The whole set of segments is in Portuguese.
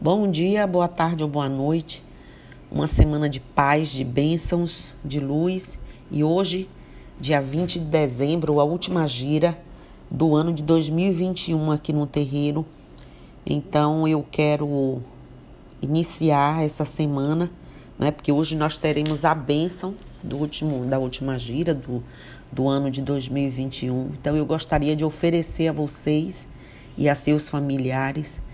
Bom dia, boa tarde ou boa noite. Uma semana de paz, de bênçãos, de luz. E hoje, dia 20 de dezembro, a última gira do ano de 2021 aqui no terreiro. Então eu quero iniciar essa semana, né? Porque hoje nós teremos a bênção do último, da última gira do, do ano de 2021. Então eu gostaria de oferecer a vocês e a seus familiares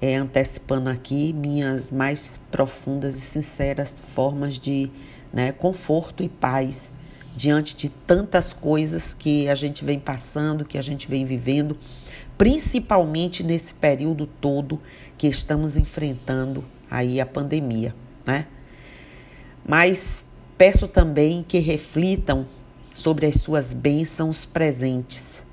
é, antecipando aqui minhas mais profundas e sinceras formas de né, conforto e paz diante de tantas coisas que a gente vem passando, que a gente vem vivendo, principalmente nesse período todo que estamos enfrentando aí a pandemia, né? Mas peço também que reflitam sobre as suas bênçãos presentes,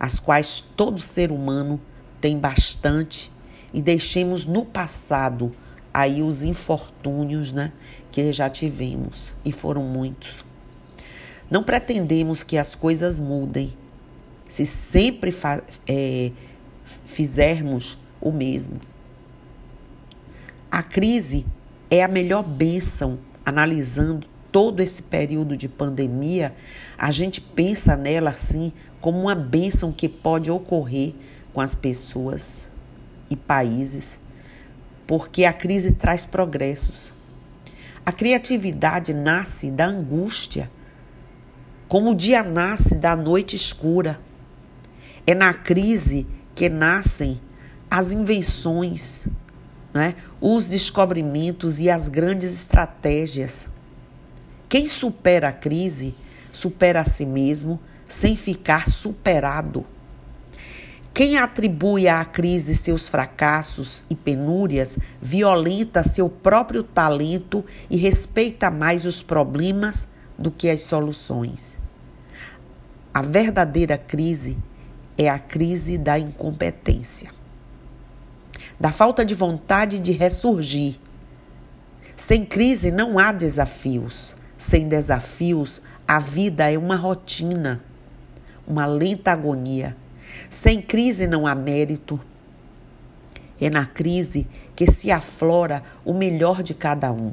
as quais todo ser humano tem bastante e deixemos no passado aí os infortúnios né, que já tivemos e foram muitos. Não pretendemos que as coisas mudem se sempre é, fizermos o mesmo. A crise é a melhor bênção, analisando todo esse período de pandemia, a gente pensa nela assim como uma bênção que pode ocorrer com as pessoas e países, porque a crise traz progressos. A criatividade nasce da angústia, como o dia nasce da noite escura. É na crise que nascem as invenções, né? os descobrimentos e as grandes estratégias. Quem supera a crise, supera a si mesmo sem ficar superado. Quem atribui à crise seus fracassos e penúrias violenta seu próprio talento e respeita mais os problemas do que as soluções. A verdadeira crise é a crise da incompetência, da falta de vontade de ressurgir. Sem crise não há desafios. Sem desafios, a vida é uma rotina, uma lenta agonia sem crise não há mérito. É na crise que se aflora o melhor de cada um.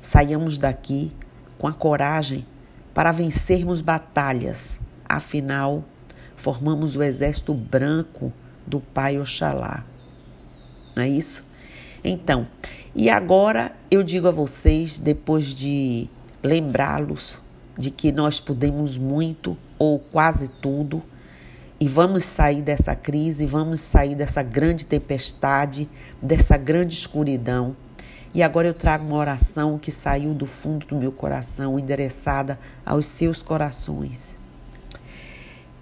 Saiamos daqui com a coragem para vencermos batalhas. Afinal, formamos o exército branco do Pai Oxalá. Não é isso? Então, e agora eu digo a vocês, depois de lembrá-los de que nós podemos muito ou quase tudo, e vamos sair dessa crise, vamos sair dessa grande tempestade, dessa grande escuridão. E agora eu trago uma oração que saiu do fundo do meu coração, endereçada aos seus corações.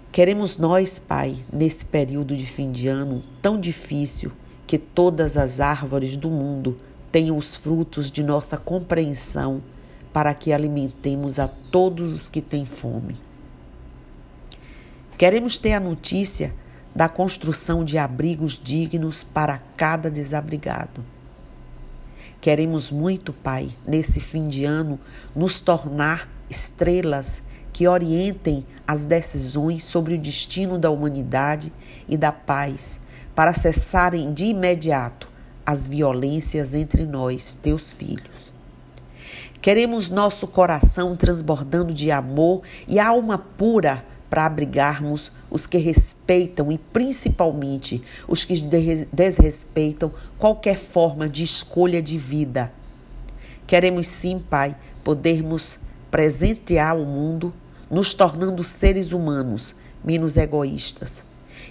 Queremos nós, Pai, nesse período de fim de ano tão difícil, que todas as árvores do mundo tenham os frutos de nossa compreensão, para que alimentemos a todos os que têm fome. Queremos ter a notícia da construção de abrigos dignos para cada desabrigado. Queremos muito, Pai, nesse fim de ano, nos tornar estrelas que orientem as decisões sobre o destino da humanidade e da paz, para cessarem de imediato as violências entre nós, teus filhos. Queremos nosso coração transbordando de amor e alma pura para abrigarmos os que respeitam e principalmente os que desrespeitam qualquer forma de escolha de vida. Queremos sim, Pai, podermos presentear o mundo, nos tornando seres humanos menos egoístas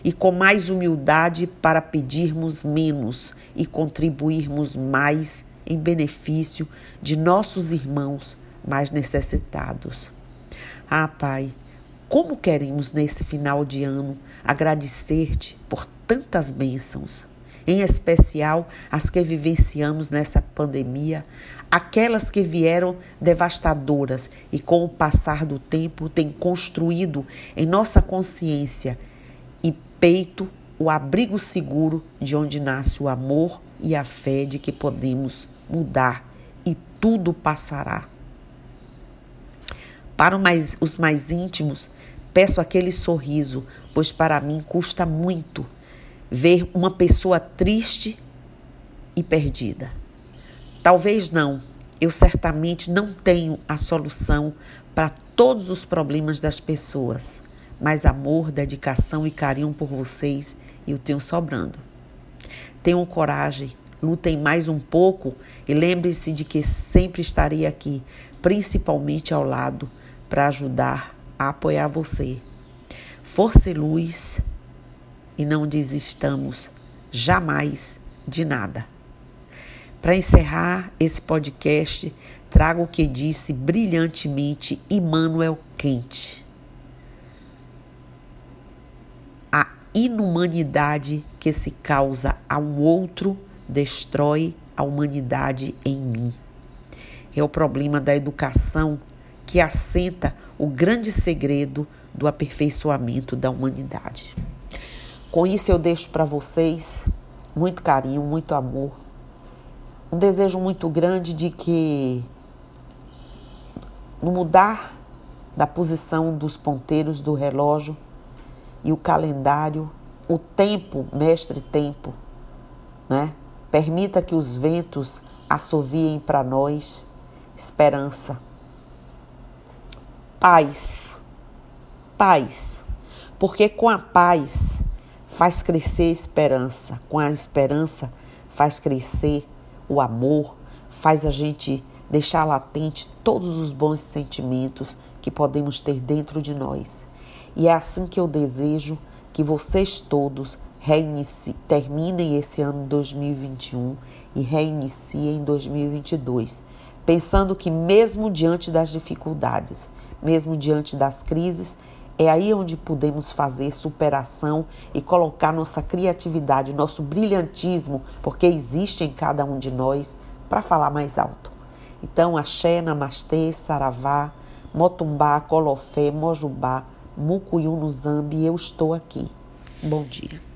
e com mais humildade para pedirmos menos e contribuirmos mais em benefício de nossos irmãos mais necessitados. Ah, Pai, como queremos nesse final de ano agradecer-te por tantas bênçãos, em especial as que vivenciamos nessa pandemia, aquelas que vieram devastadoras e com o passar do tempo têm construído em nossa consciência e peito o abrigo seguro de onde nasce o amor e a fé de que podemos mudar e tudo passará. Para mais, os mais íntimos, peço aquele sorriso, pois para mim custa muito ver uma pessoa triste e perdida. Talvez não, eu certamente não tenho a solução para todos os problemas das pessoas, mas amor, dedicação e carinho por vocês eu tenho sobrando. Tenham coragem, lutem mais um pouco e lembre-se de que sempre estarei aqui, principalmente ao lado, para ajudar a apoiar você. Força e luz e não desistamos jamais de nada. Para encerrar esse podcast, trago o que disse brilhantemente Immanuel Kant. A inumanidade que se causa ao outro destrói a humanidade em mim. É o problema da educação que assenta o grande segredo do aperfeiçoamento da humanidade. Com isso, eu deixo para vocês muito carinho, muito amor, um desejo muito grande de que, no mudar da posição dos ponteiros do relógio e o calendário, o tempo, mestre tempo, né? Permita que os ventos assoviem para nós esperança, paz, paz, porque com a paz faz crescer a esperança, com a esperança faz crescer o amor, faz a gente deixar latente todos os bons sentimentos que podemos ter dentro de nós. E é assim que eu desejo que vocês todos reinicie, terminem esse ano 2021 e reiniciem em 2022, pensando que mesmo diante das dificuldades, mesmo diante das crises, é aí onde podemos fazer superação e colocar nossa criatividade, nosso brilhantismo, porque existe em cada um de nós, para falar mais alto. Então, axé, namastê, saravá, motumbá, colofé, mojubá, mucuyu no zambi, eu estou aqui. Bom dia.